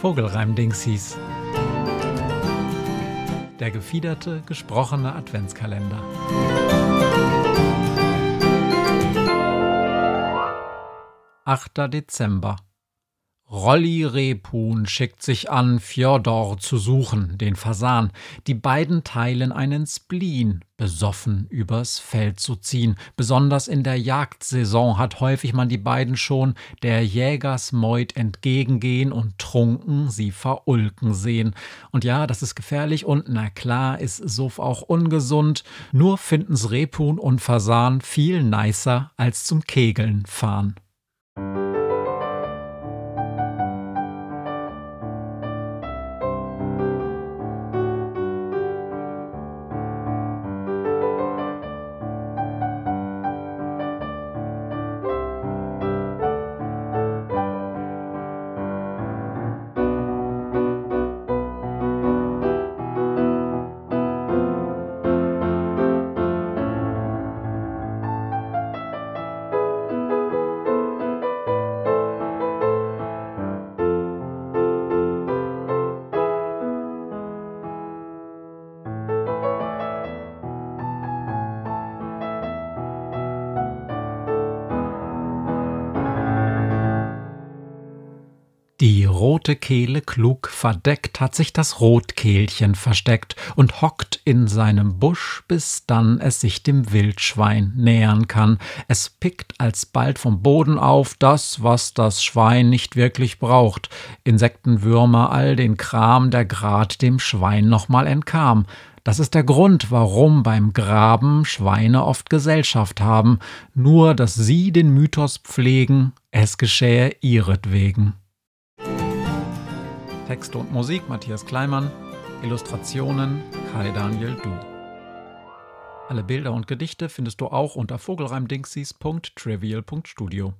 Vogelreim-Dingsies. Der gefiederte, gesprochene Adventskalender. Achter Dezember Rolli Rebhuhn schickt sich an, Fjodor zu suchen, den Fasan. Die beiden teilen einen Spleen, besoffen übers Feld zu ziehen. Besonders in der Jagdsaison hat häufig man die beiden schon der Jägersmeut entgegengehen und trunken sie verulken sehen. Und ja, das ist gefährlich und na klar ist Suff auch ungesund. Nur finden's Rebhuhn und Fasan viel nicer als zum Kegeln fahren. Die rote Kehle klug verdeckt hat sich das Rotkehlchen versteckt und hockt in seinem Busch, bis dann es sich dem Wildschwein nähern kann. Es pickt alsbald vom Boden auf das, was das Schwein nicht wirklich braucht. Insekten, Würmer, all den Kram, der grad dem Schwein nochmal entkam. Das ist der Grund, warum beim Graben Schweine oft Gesellschaft haben, nur dass sie den Mythos pflegen, es geschähe ihretwegen. Texte und Musik Matthias Kleimann, Illustrationen Kai Daniel Du. Alle Bilder und Gedichte findest du auch unter vogelreimdingsies.trivial.studio.